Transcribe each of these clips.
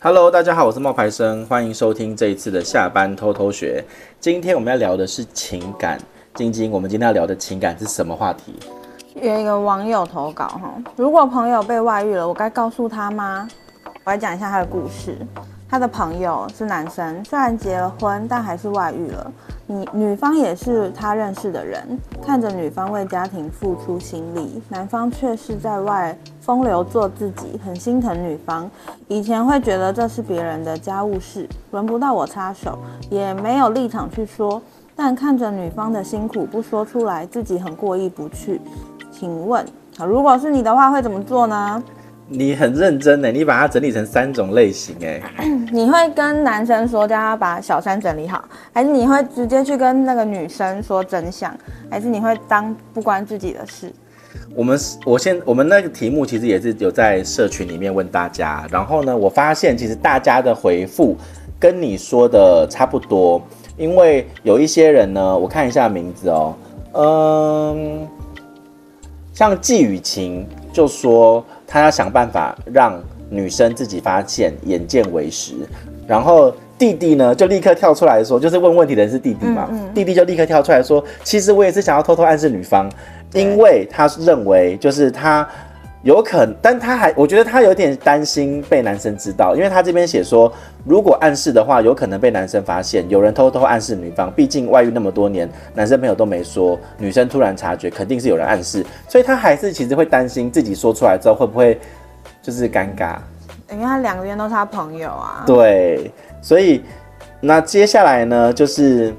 Hello，大家好，我是冒牌生，欢迎收听这一次的下班偷偷学。今天我们要聊的是情感，晶晶，我们今天要聊的情感是什么话题？有一个网友投稿哈，如果朋友被外遇了，我该告诉他吗？我来讲一下他的故事。他的朋友是男生，虽然结了婚，但还是外遇了。女女方也是他认识的人，看着女方为家庭付出心力，男方却是在外风流做自己，很心疼女方。以前会觉得这是别人的家务事，轮不到我插手，也没有立场去说。但看着女方的辛苦不说出来，自己很过意不去。请问，如果是你的话，会怎么做呢？你很认真呢，你把它整理成三种类型哎。你会跟男生说叫他把小三整理好，还是你会直接去跟那个女生说真相，还是你会当不关自己的事？我们我先我们那个题目其实也是有在社群里面问大家，然后呢，我发现其实大家的回复跟你说的差不多，因为有一些人呢，我看一下名字哦，嗯，像季雨晴就说。他要想办法让女生自己发现，眼见为实。然后弟弟呢，就立刻跳出来说，就是问问题的人是弟弟嘛。嗯嗯、弟弟就立刻跳出来说，其实我也是想要偷偷暗示女方，因为他认为就是他有可能，但他还我觉得他有点担心被男生知道，因为他这边写说，如果暗示的话，有可能被男生发现，有人偷偷暗示女方。毕竟外遇那么多年，男生朋友都没说，女生突然察觉，肯定是有人暗示，所以他还是其实会担心自己说出来之后会不会就是尴尬。因为他两个人都是他朋友啊。对，所以那接下来呢，就是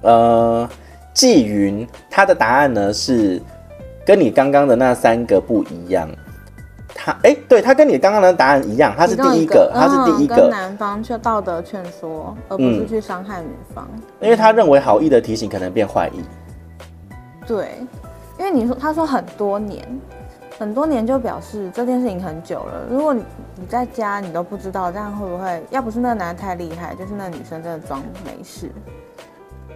呃，季云他的答案呢是。跟你刚刚的那三个不一样，他哎、欸，对他跟你刚刚的答案一样，他是第一个，他是第一个。跟男方却道德劝说，而不是去伤害女方，嗯，因为他认为好意的提醒可能变坏意。对，因为你说他说很多年，很多年就表示这件事情很久了。如果你你在家你都不知道，这样会不会？要不是那个男的太厉害，就是那女生真的装没事。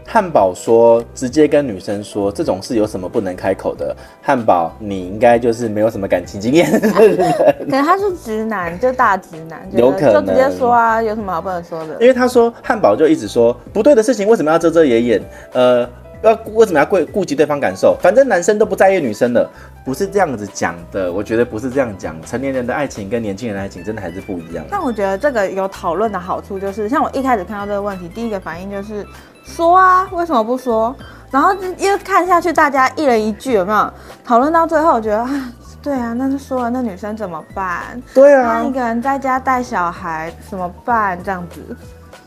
汉堡说：“直接跟女生说这种事有什么不能开口的？”汉堡，你应该就是没有什么感情经验。可能他是直男，就大直男，有可能就直接说啊，有什么好不能说的？因为他说汉堡就一直说不对的事情，为什么要遮遮掩掩？呃，要为什么要顾顾及对方感受？反正男生都不在意女生的，不是这样子讲的。我觉得不是这样讲。成年人的爱情跟年轻人的爱情真的还是不一样。但我觉得这个有讨论的好处，就是像我一开始看到这个问题，第一个反应就是。说啊，为什么不说？然后又看下去，大家一人一句，有没有讨论到最后？我觉得啊，对啊，那就说了，那女生怎么办？对啊，那一个人在家带小孩怎么办？这样子，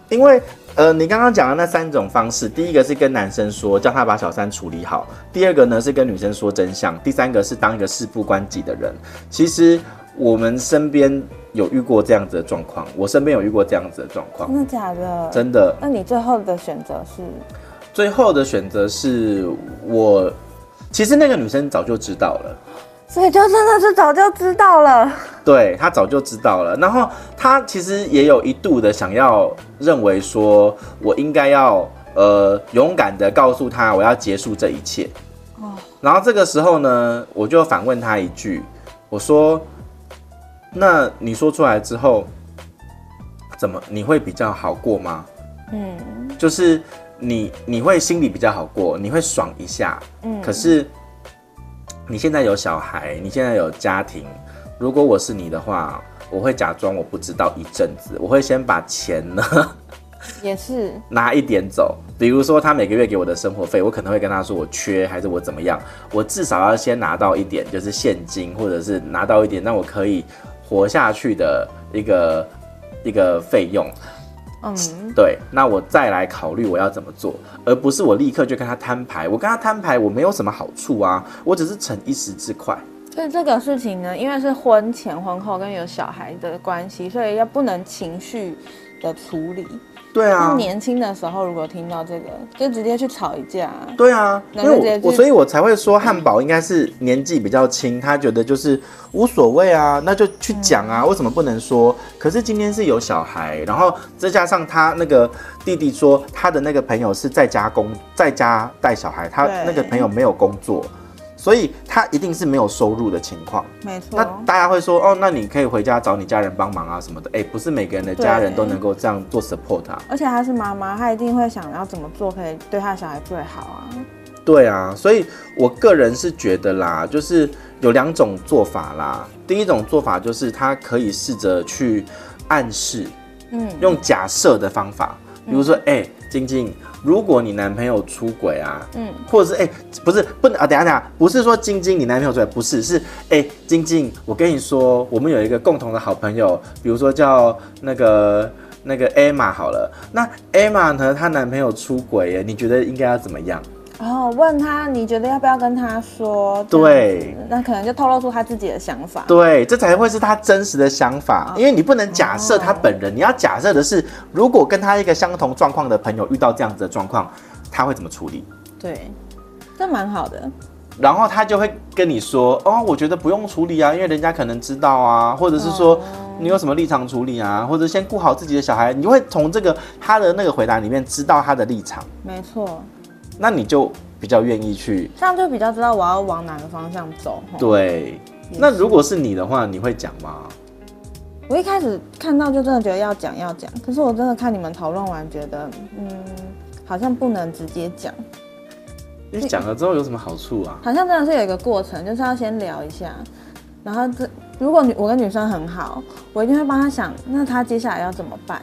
因为呃，你刚刚讲的那三种方式，第一个是跟男生说，叫他把小三处理好；第二个呢是跟女生说真相；第三个是当一个事不关己的人。其实我们身边。有遇过这样子的状况，我身边有遇过这样子的状况。真的假的？真的。那你最后的选择是？最后的选择是我，其实那个女生早就知道了，所以就真的是早就知道了。对，她早就知道了，然后她其实也有一度的想要认为说，我应该要呃勇敢的告诉她我要结束这一切。哦。然后这个时候呢，我就反问她一句，我说。那你说出来之后，怎么你会比较好过吗？嗯，就是你你会心里比较好过，你会爽一下。嗯，可是你现在有小孩，你现在有家庭，如果我是你的话，我会假装我不知道一阵子，我会先把钱呢。也是 拿一点走，比如说他每个月给我的生活费，我可能会跟他说我缺还是我怎么样，我至少要先拿到一点，就是现金或者是拿到一点，那我可以活下去的一个一个费用。嗯，对，那我再来考虑我要怎么做，而不是我立刻就跟他摊牌。我跟他摊牌，我没有什么好处啊，我只是逞一时之快。所以这个事情呢，因为是婚前婚后跟有小孩的关系，所以要不能情绪的处理。对啊，年轻的时候如果听到这个，就直接去吵一架。对啊，因为我，我所以，我才会说汉堡应该是年纪比较轻，他觉得就是无所谓啊，那就去讲啊，为什么不能说？可是今天是有小孩，然后再加上他那个弟弟说他的那个朋友是在家工，在家带小孩，他那个朋友没有工作，所以他一定是没有收入的情况。没错。那大家会说，哦，那你可以回家找你家人帮忙啊什么的。哎，不是每个人的家人都能够这样做 support 啊。而且他是妈妈，他一定会想要怎么做可以对他小孩最好啊。对啊，所以我个人是觉得啦，就是有两种做法啦。第一种做法就是他可以试着去暗示，嗯，用假设的方法，比如说，哎、嗯，晶晶，如果你男朋友出轨啊，嗯，或者是哎，不是不能啊，等下等下，不是说晶晶你男朋友出轨，不是，是哎，晶晶，我跟你说，我们有一个共同的好朋友，比如说叫那个那个 Emma 好了，那 Emma 呢，她男朋友出轨耶，你觉得应该要怎么样？然后问他，你觉得要不要跟他说？对，那可能就透露出他自己的想法。对，这才会是他真实的想法，因为你不能假设他本人，你要假设的是，如果跟他一个相同状况的朋友遇到这样子的状况，他会怎么处理？对，这蛮好的。然后他就会跟你说，哦，我觉得不用处理啊，因为人家可能知道啊，或者是说你有什么立场处理啊，或者先顾好自己的小孩，你会从这个他的那个回答里面知道他的立场。没错。那你就比较愿意去，这样就比较知道我要往哪个方向走。对，那如果是你的话，你会讲吗？我一开始看到就真的觉得要讲要讲，可是我真的看你们讨论完，觉得嗯，好像不能直接讲。你讲了之后有什么好处啊？好像真的是有一个过程，就是要先聊一下，然后这如果女我跟女生很好，我一定会帮她想，那她接下来要怎么办？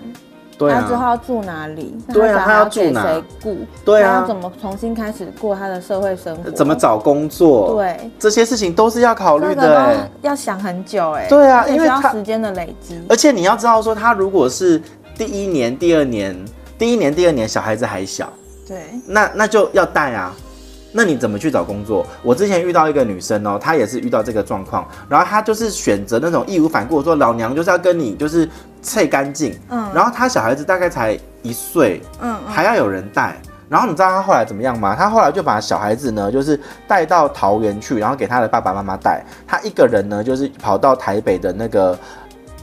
对啊，他之后要住哪里？对啊，他要住哪？谁雇？对啊，他要怎么重新开始过他的社会生活？怎么找工作？对，这些事情都是要考虑的，要想很久哎。对啊，因为需要时间的累积。而且你要知道说，他如果是第一年、第二年、第一年、第二年小孩子还小，对，那那就要带啊。那你怎么去找工作？我之前遇到一个女生哦，她也是遇到这个状况，然后她就是选择那种义无反顾，说老娘就是要跟你就是切干净，嗯，然后他小孩子大概才一岁，嗯，还要有人带，然后你知道他后来怎么样吗？他后来就把小孩子呢，就是带到桃园去，然后给他的爸爸妈妈带，他一个人呢，就是跑到台北的那个。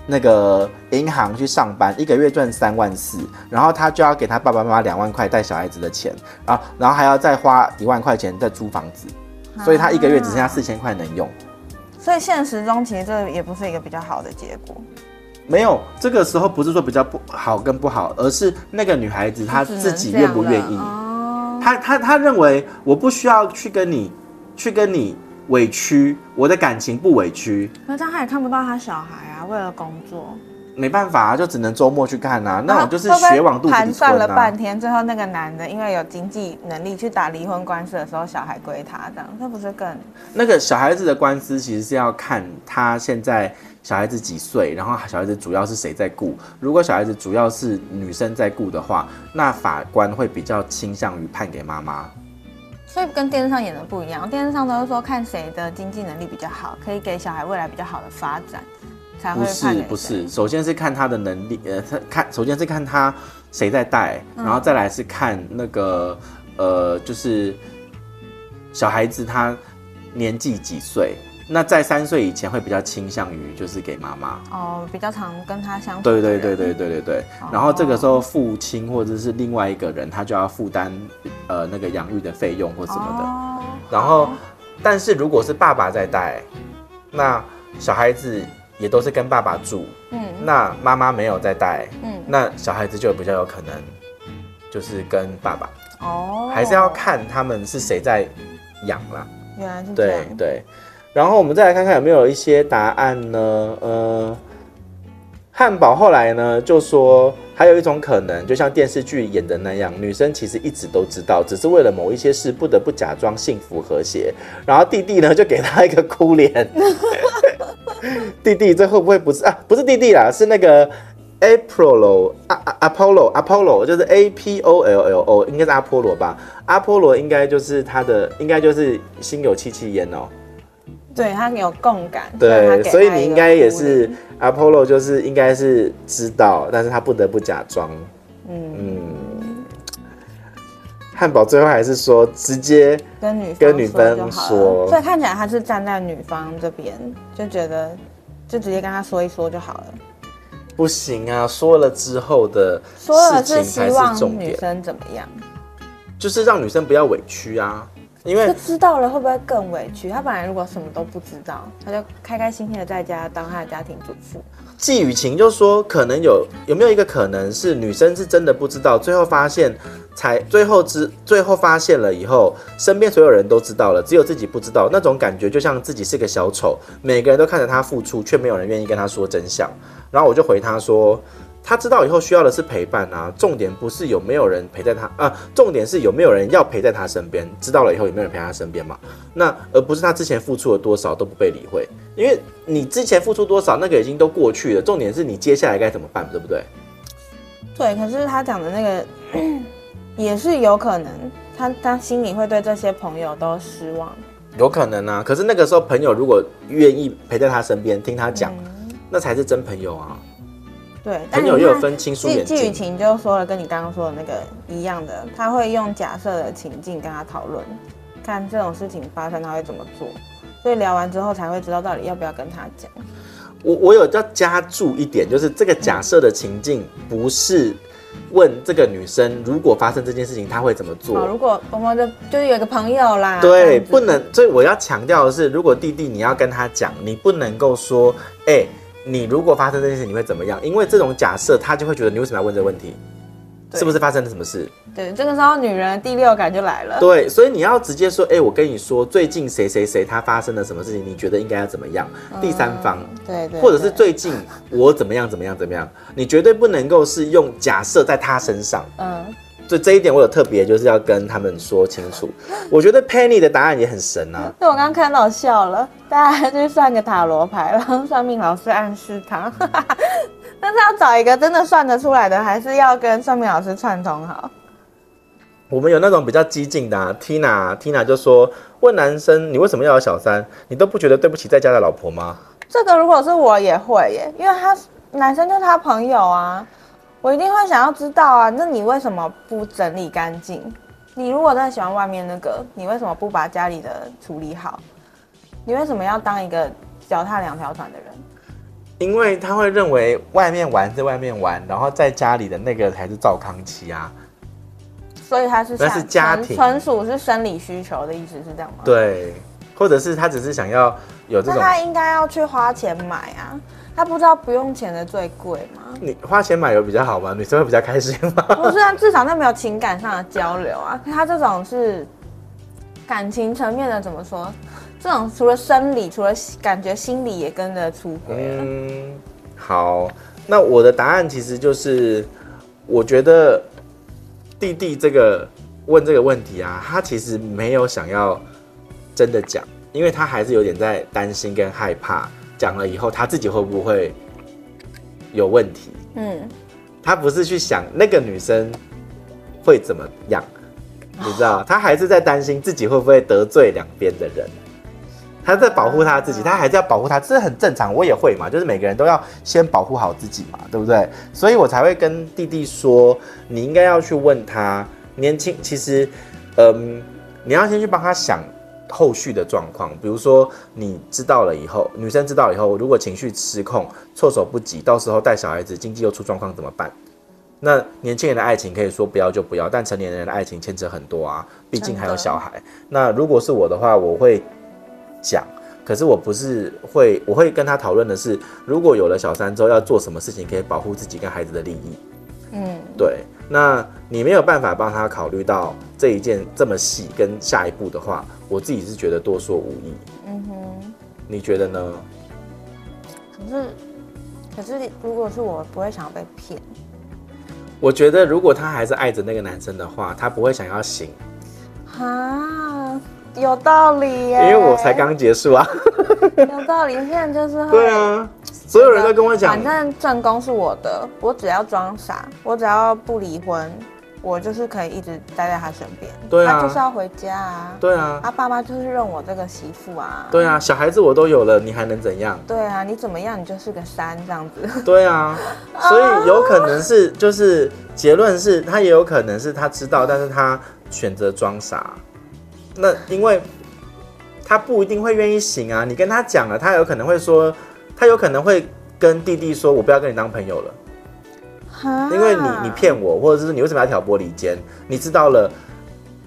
那个银行去上班，一个月赚三万四，然后他就要给他爸爸妈妈两万块带小孩子的钱，然后然后还要再花一万块钱再租房子，所以他一个月只剩下四千块能用。所以现实中其实这也不是一个比较好的结果。没有，这个时候不是说比较不好跟不好，而是那个女孩子她自己愿不愿意。她她她认为我不需要去跟你去跟你委屈，我的感情不委屈。那这样她也看不到她小孩啊。为了工作，没办法啊，就只能周末去看啊。那我就是血往肚子里算了半天，最后那个男的因为有经济能力去打离婚官司的时候，小孩归他，这样那不是更？那个小孩子的官司其实是要看他现在小孩子几岁，然后小孩子主要是谁在顾。如果小孩子主要是女生在顾的话，那法官会比较倾向于判给妈妈。所以跟电视上演的不一样，电视上都是说看谁的经济能力比较好，可以给小孩未来比较好的发展。不是不是，首先是看他的能力，呃，他看首先是看他谁在带，然后再来是看那个，呃，就是小孩子他年纪几岁，那在三岁以前会比较倾向于就是给妈妈。哦，比较常跟他相处。对对对对对对对，然后这个时候父亲或者是另外一个人，他就要负担呃那个养育的费用或什么的，然后但是如果是爸爸在带，那小孩子。也都是跟爸爸住，嗯，那妈妈没有在带，嗯，那小孩子就比较有可能，就是跟爸爸，哦，还是要看他们是谁在养啦。原来是这样。对对，然后我们再来看看有没有一些答案呢？呃，汉堡后来呢就说。还有一种可能，就像电视剧演的那样，女生其实一直都知道，只是为了某一些事不得不假装幸福和谐。然后弟弟呢，就给他一个哭脸。弟弟，这会不会不是啊？不是弟弟啦，是那个 Apollo 啊啊 Apollo Apollo，就是 A P O L L O，应该是阿波罗吧？阿波罗应该就是他的，应该就是心有戚戚焉哦。对，他有共感，对，所以你应该也是 Apollo，就是应该是知道，但是他不得不假装。嗯嗯，汉堡最后还是说直接跟女跟女方说，所以看起来他是站在女方这边，就觉得就直接跟他说一说就好了。不行啊，说了之后的事情才是重点。女生怎么样？就是让女生不要委屈啊。因为知道了会不会更委屈？他本来如果什么都不知道，他就开开心心的在家当他的家庭主妇。季雨晴就说，可能有有没有一个可能是女生是真的不知道，最后发现才最后知最后发现了以后，身边所有人都知道了，只有自己不知道，那种感觉就像自己是个小丑，每个人都看着他付出，却没有人愿意跟他说真相。然后我就回他说。他知道以后需要的是陪伴啊，重点不是有没有人陪在他啊，重点是有没有人要陪在他身边。知道了以后有没有人陪他身边嘛？那而不是他之前付出了多少都不被理会，因为你之前付出多少那个已经都过去了，重点是你接下来该怎么办，对不对？对，可是他讲的那个 也是有可能，他他心里会对这些朋友都失望，有可能啊。可是那个时候朋友如果愿意陪在他身边听他讲，嗯，那才是真朋友啊。对，朋友又有分亲疏远近。季雨晴就说了，跟你刚刚说的那个一样的，他会用假设的情境跟他讨论，看这种事情发生他会怎么做，所以聊完之后才会知道到底要不要跟他讲。我我有要加注一点，就是这个假设的情境不是问这个女生如果发生这件事情她会怎么做。如果我们的就是有一个朋友啦，对，不能。所以我要强调的是，如果弟弟你要跟他讲，你不能够说，哎、欸。你如果发生这件事，你会怎么样？因为这种假设，他就会觉得你为什么要问这个问题？是不是发生了什么事？对，这个时候女人的第六感就来了。对，所以你要直接说，哎、欸，我跟你说，最近谁谁谁他发生了什么事情？你觉得应该要怎么样？嗯、第三方，对，或者是最近我怎么样怎么样怎么样？你绝对不能够是用假设在他身上。嗯。所以这一点我有特别，就是要跟他们说清楚。我觉得 Penny 的答案也很神啊。对，我刚刚看到笑了，大家去算个塔罗牌，然后算命老师暗示他。但是要找一个真的算得出来的，还是要跟算命老师串通好。我们有那种比较激进的、啊、Tina，Tina Tina 就说：问男生你为什么要有小三？你都不觉得对不起在家的老婆吗？这个如果是我也会耶，因为他男生就是他朋友啊。我一定会想要知道啊，那你为什么不整理干净？你如果真的喜欢外面那个，你为什么不把家里的处理好？你为什么要当一个脚踏两条船的人？因为他会认为外面玩在外面玩，然后在家里的那个才是糟糠妻啊。所以他是那是家庭，纯属是生理需求的意思是这样吗？对，或者是他只是想要有这种，那他应该要去花钱买啊。他不知道不用钱的最贵吗？你花钱买有比较好吗？女生会比较开心吗？不是啊，至少那没有情感上的交流啊。他这种是感情层面的，怎么说？这种除了生理，除了感觉，心理也跟着出轨。嗯，好，那我的答案其实就是，我觉得弟弟这个问这个问题啊，他其实没有想要真的讲，因为他还是有点在担心跟害怕。讲了以后，他自己会不会有问题？嗯，他不是去想那个女生会怎么样，你知道，他还是在担心自己会不会得罪两边的人。他在保护他自己，他还是要保护他，这是很正常。我也会嘛，就是每个人都要先保护好自己嘛，对不对？所以我才会跟弟弟说，你应该要去问他，年轻，其实，嗯，你要先去帮他想。后续的状况，比如说你知道了以后，女生知道以后，如果情绪失控、措手不及，到时候带小孩子，经济又出状况怎么办？那年轻人的爱情可以说不要就不要，但成年人的爱情牵扯很多啊，毕竟还有小孩。那如果是我的话，我会讲，可是我不是会，我会跟他讨论的是，如果有了小三之后要做什么事情可以保护自己跟孩子的利益。嗯，对。那你没有办法帮他考虑到这一件这么细，跟下一步的话，我自己是觉得多说无益。嗯哼，你觉得呢？可是，可是如果是我，不会想要被骗。我觉得如果他还是爱着那个男生的话，他不会想要醒。啊，有道理耶。因为我才刚结束啊。有道理，现在就是。对啊。所有人都跟我讲，反正正宫是我的，我只要装傻，我只要不离婚，我就是可以一直待在他身边。对啊，他就是要回家啊。对啊，他爸妈就是认我这个媳妇啊。对啊，小孩子我都有了，你还能怎样？对啊，你怎么样？你就是个三这样子。对啊，所以有可能是，就是结论是他也有可能是他知道，但是他选择装傻。那因为他不一定会愿意醒啊，你跟他讲了，他有可能会说。他有可能会跟弟弟说：“我不要跟你当朋友了，因为你你骗我，或者是你为什么要挑拨离间？你知道了，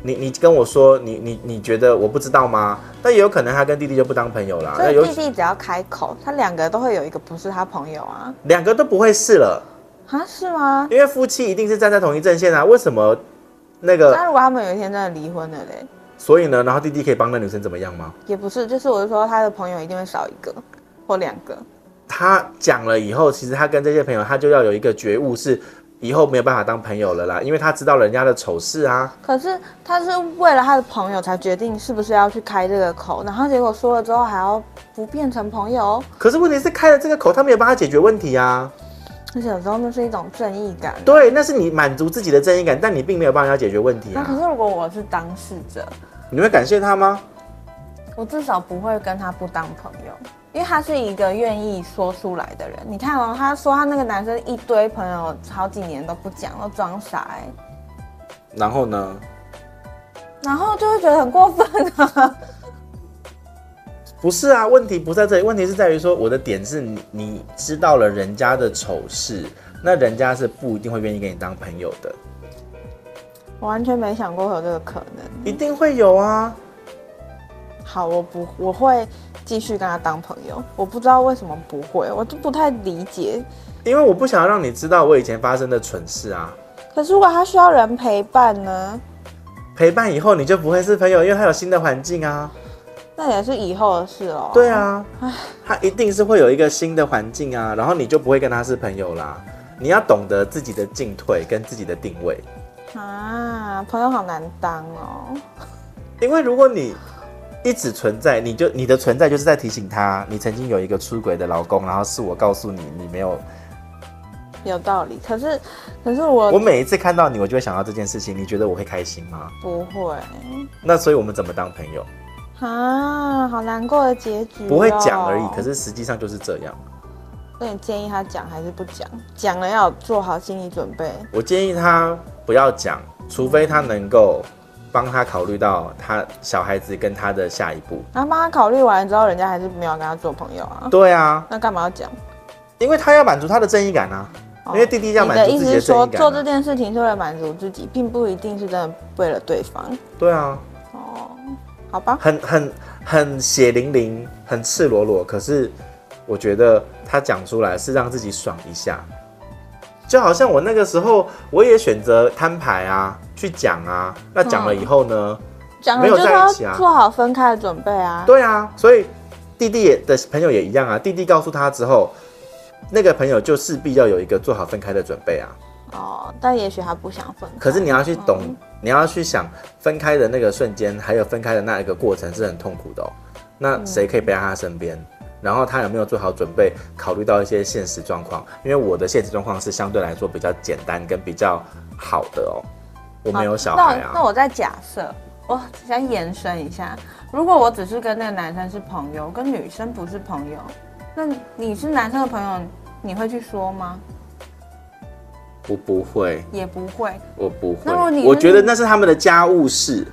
你你跟我说，你你你觉得我不知道吗？但也有可能他跟弟弟就不当朋友啦。所以弟弟只要开口，他两个都会有一个不是他朋友啊。两个都不会是了啊？是吗？因为夫妻一定是站在同一阵线啊。为什么那个？那如果他们有一天真的离婚了嘞？所以呢，然后弟弟可以帮那女生怎么样吗？也不是，就是我是说他的朋友一定会少一个或两个。他讲了以后，其实他跟这些朋友，他就要有一个觉悟是。以后没有办法当朋友了啦，因为他知道人家的丑事啊。可是他是为了他的朋友才决定是不是要去开这个口，然后结果说了之后还要不变成朋友。可是问题是开了这个口，他没有办法解决问题啊。而且有时候那是一种正义感。对，那是你满足自己的正义感，但你并没有办法要解决问题啊。那可是如果我是当事者，你会感谢他吗？我至少不会跟他不当朋友。因为他是一个愿意说出来的人，你看哦，他说他那个男生一堆朋友，好几年都不讲，都装傻哎。然后呢？然后就会觉得很过分啊。不是啊，问题不在这里，问题是在于说，我的点是你，你知道了人家的丑事，那人家是不一定会愿意跟你当朋友的。我完全没想过会有这个可能。一定会有啊。好，我不，我会。继续跟他当朋友，我不知道为什么不会，我就不太理解。因为我不想要让你知道我以前发生的蠢事啊。可是如果他需要人陪伴呢？陪伴以后你就不会是朋友，因为他有新的环境啊。那也是以后的事哦。对啊，他一定是会有一个新的环境啊，然后你就不会跟他是朋友啦。你要懂得自己的进退跟自己的定位。啊，朋友好难当哦。因为如果你。一直存在，你就你的存在就是在提醒他，你曾经有一个出轨的老公，然后是我告诉你，你没有。有道理，可是可是我我每一次看到你，我就会想到这件事情，你觉得我会开心吗？不会。那所以我们怎么当朋友？啊，好难过的结局哦。不会讲而已，可是实际上就是这样。那你建议他讲还是不讲？讲了要做好心理准备。我建议他不要讲，除非他能够。帮他考虑到他小孩子跟他的下一步，然后帮他考虑完之后，人家还是没有跟他做朋友啊？对啊，那干嘛要讲？因为他要满足他的正义感啊。哦、因为弟弟要满足的意思是说，做这件事情是为了满足自己，并不一定是真的为了对方。对啊。哦，好吧。很很很血淋淋，很赤裸裸。可是我觉得他讲出来是让自己爽一下。就好像我那个时候，我也选择摊牌啊，去讲啊。那讲了以后呢？讲、嗯、没有在一起啊，做好分开的准备啊。对啊，所以弟弟的朋友也一样啊。弟弟告诉他之后，那个朋友就势必要有一个做好分开的准备啊。哦，但也许他不想分开。可是你要去懂，嗯、你要去想分开的那个瞬间，还有分开的那一个过程是很痛苦的哦。那谁可以陪在他身边？嗯然后他有没有做好准备，考虑到一些现实状况？因为我的现实状况是相对来说比较简单跟比较好的哦，我没有小孩啊。那，那我再假设，我想延伸一下，如果我只是跟那个男生是朋友，跟女生不是朋友，那你是男生的朋友，你会去说吗？我不会，也不会，我不会。那你我觉得那是他们的家务事。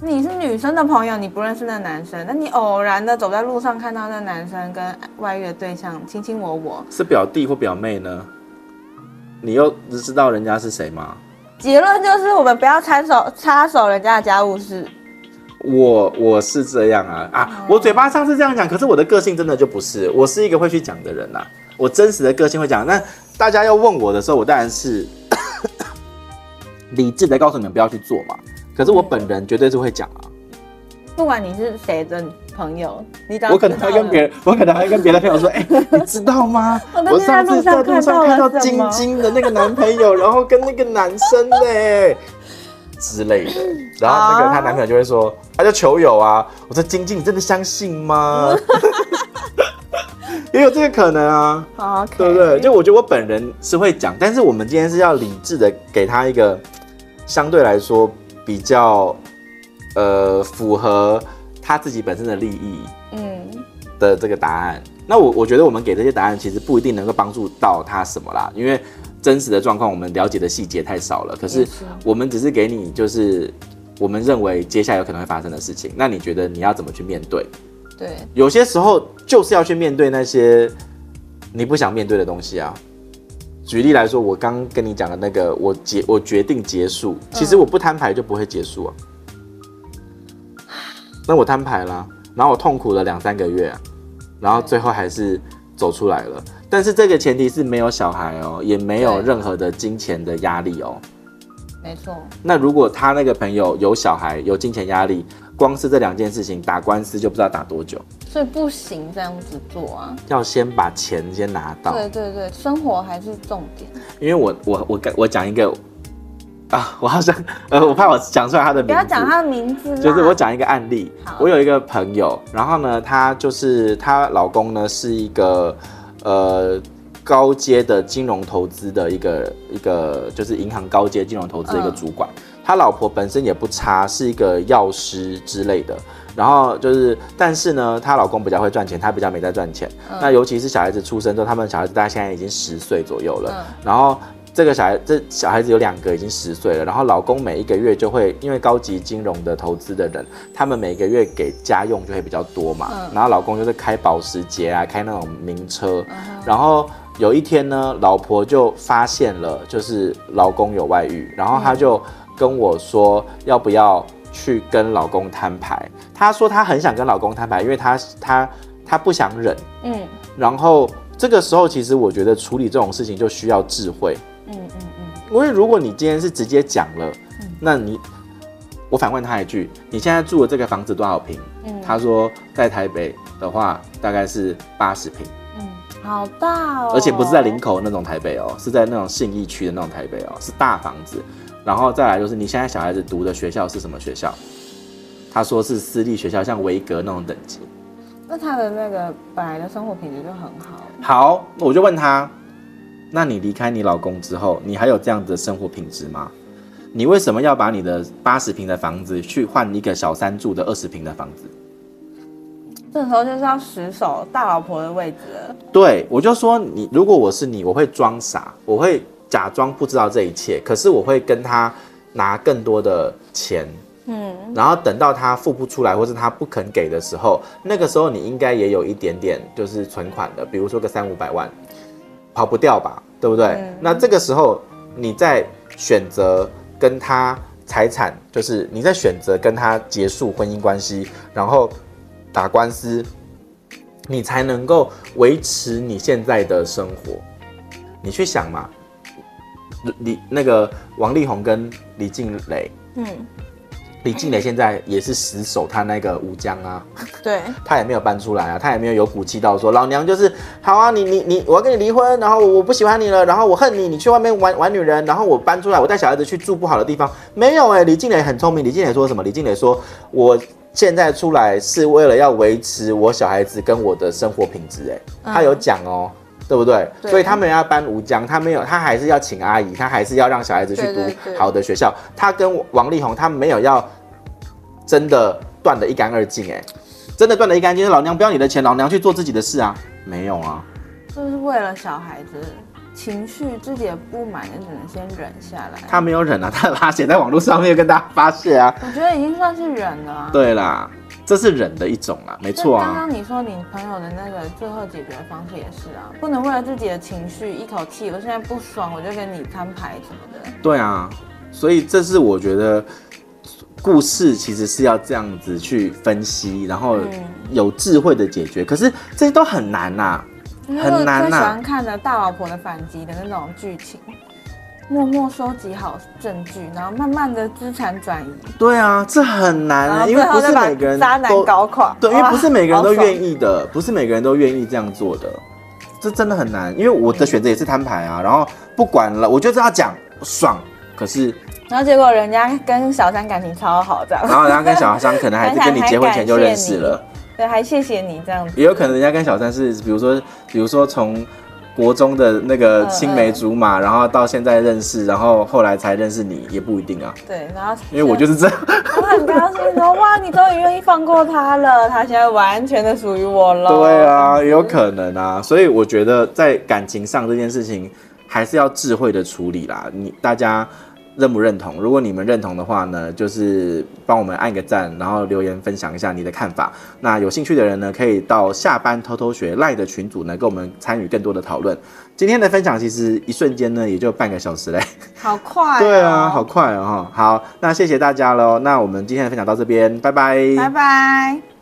你是女生的朋友，你不认识那男生，那你偶然的走在路上看到那男生跟外遇的对象卿卿我我，是表弟或表妹呢？你又知道人家是谁吗？结论就是我们不要插手插手人家的家务事。我我是这样啊啊，嗯、我嘴巴上是这样讲，可是我的个性真的就不是，我是一个会去讲的人呐、啊。我真实的个性会讲，那大家要问我的时候，我当然是 理智的告诉你们不要去做嘛。可是我本人绝对是会讲啊，不管你是谁的朋友，你我可能会跟别人，我可能会跟别的朋友说，哎、欸，你知道吗？我上次在路上看到晶晶的那个男朋友，然后跟那个男生呢 之类的，然后那个她男朋友就会说，他叫球友啊。我说晶晶，你真的相信吗？也有这个可能啊，okay. 对不对？就我觉得我本人是会讲，但是我们今天是要理智的给他一个相对来说。比较，呃，符合他自己本身的利益，嗯，的这个答案。嗯、那我我觉得我们给这些答案其实不一定能够帮助到他什么啦，因为真实的状况我们了解的细节太少了。可是我们只是给你就是我们认为接下来有可能会发生的事情。那你觉得你要怎么去面对？对，有些时候就是要去面对那些你不想面对的东西啊。举例来说，我刚跟你讲的那个，我结我决定结束，其实我不摊牌就不会结束啊。嗯、那我摊牌了，然后我痛苦了两三个月，然后最后还是走出来了。但是这个前提是没有小孩哦，也没有任何的金钱的压力哦。没错。那如果他那个朋友有小孩，有金钱压力，光是这两件事情打官司就不知道打多久。所以不行这样子做啊，要先把钱先拿到。对对对，生活还是重点。因为我我我我讲一个啊，我好像呃，我怕我讲出来他的名字，不要讲他的名字。就是我讲一个案例，我有一个朋友，然后呢，她就是她老公呢是一个呃。高阶的金融投资的一个一个就是银行高阶金融投资的一个主管，嗯、他老婆本身也不差，是一个药师之类的。然后就是，但是呢，她老公比较会赚钱，她比较没在赚钱。嗯、那尤其是小孩子出生之后，他们小孩子大概现在已经十岁左右了。嗯、然后这个小孩这小孩子有两个已经十岁了。然后老公每一个月就会因为高级金融的投资的人，他们每个月给家用就会比较多嘛。嗯、然后老公就是开保时捷啊，开那种名车，嗯、然后。有一天呢，老婆就发现了，就是老公有外遇，然后她就跟我说，要不要去跟老公摊牌？她说她很想跟老公摊牌，因为她她她不想忍。嗯。然后这个时候，其实我觉得处理这种事情就需要智慧。嗯嗯嗯。因为如果你今天是直接讲了，那你，我反问他一句：你现在住的这个房子多少平？嗯。他说在台北的话，大概是八十坪。好大哦，而且不是在林口那种台北哦，是在那种信义区的那种台北哦，是大房子。然后再来就是你现在小孩子读的学校是什么学校？他说是私立学校，像维格那种等级。那他的那个本来的生活品质就很好。好，我就问他，那你离开你老公之后，你还有这样子的生活品质吗？你为什么要把你的八十平的房子去换一个小三住的二十平的房子？这时候就是要死守大老婆的位置了。对，我就说你，如果我是你，我会装傻，我会假装不知道这一切，可是我会跟他拿更多的钱，嗯，然后等到他付不出来或是他不肯给的时候，那个时候你应该也有一点点就是存款的，比如说个三五百万，跑不掉吧，对不对？嗯，那这个时候你在选择跟他财产，就是你在选择跟他结束婚姻关系，然后。打官司，你才能够维持你现在的生活。你去想嘛，李那个王力宏跟李静蕾，嗯，李静蕾现在也是死守他那个吴江啊，对，他也没有搬出来啊，他也没有有骨气到说老娘就是好啊，你你你，我要跟你离婚，然后我不喜欢你了，然后我恨你，你去外面玩玩女人，然后我搬出来，我带小孩子去住不好的地方，没有哎、欸，李静蕾很聪明，李静蕾说什么？李静蕾说我。现在出来是为了要维持我小孩子跟我的生活品质，哎，他有讲哦，对不对？对，所以他们要搬吴江，他没有，他还是要请阿姨，他还是要让小孩子去读好的学校。他跟王力宏，他没有要真的断得一干二净，哎，真的断得一干二净，老娘不要你的钱，老娘去做自己的事啊，没有啊，就是为了小孩子。情绪自己的不满也只能先忍下来。他没有忍啊，他把它写在网络上面跟大家发泄啊。我觉得已经算是忍了啊。对啦，这是忍的一种啊，没错啊。刚刚你说你朋友的那个最后解决的方式也是啊，不能为了自己的情绪一口气，我现在不爽我就跟你摊牌什么的。对啊，所以这是我觉得故事其实是要这样子去分析，然后有智慧的解决。嗯、可是这些都很难呐、啊。很难呐！喜欢看的大老婆的反击的那种剧情，默默收集好证据，然后慢慢的资产转移。对啊，这很难啊，因为不是每个人都渣男搞垮。对，因为不是每个人都愿意的，不是每个人都愿意这样做的，这真的很难。因为我的选择也是摊牌啊，然后不管了，我就是要讲爽。可是，然后结果人家跟小三感情超好，这样。然后人家跟小三可能还是 跟你结婚前就认识了。对，还谢谢你这样子。也有可能人家跟小三是，比如说，比如说从国中的那个青梅竹马，然后到现在认识，然后后来才认识你，也不一定啊。对，然后因为我就是这样，我很高兴说，哇，你终于愿意放过他了，他现在完全的属于我了。对啊，也有可能啊，所以我觉得在感情上这件事情还是要智慧的处理啦。你大家。认不认同？如果你们认同的话呢，就是帮我们按个赞，然后留言分享一下你的看法。那有兴趣的人呢，可以到下班偷偷学赖的群组呢，跟我们参与更多的讨论。今天的分享其实一瞬间呢，也就半个小时嘞，好快哦。对啊，好快哦。好，那谢谢大家喽。那我们今天的分享到这边，拜拜，拜拜。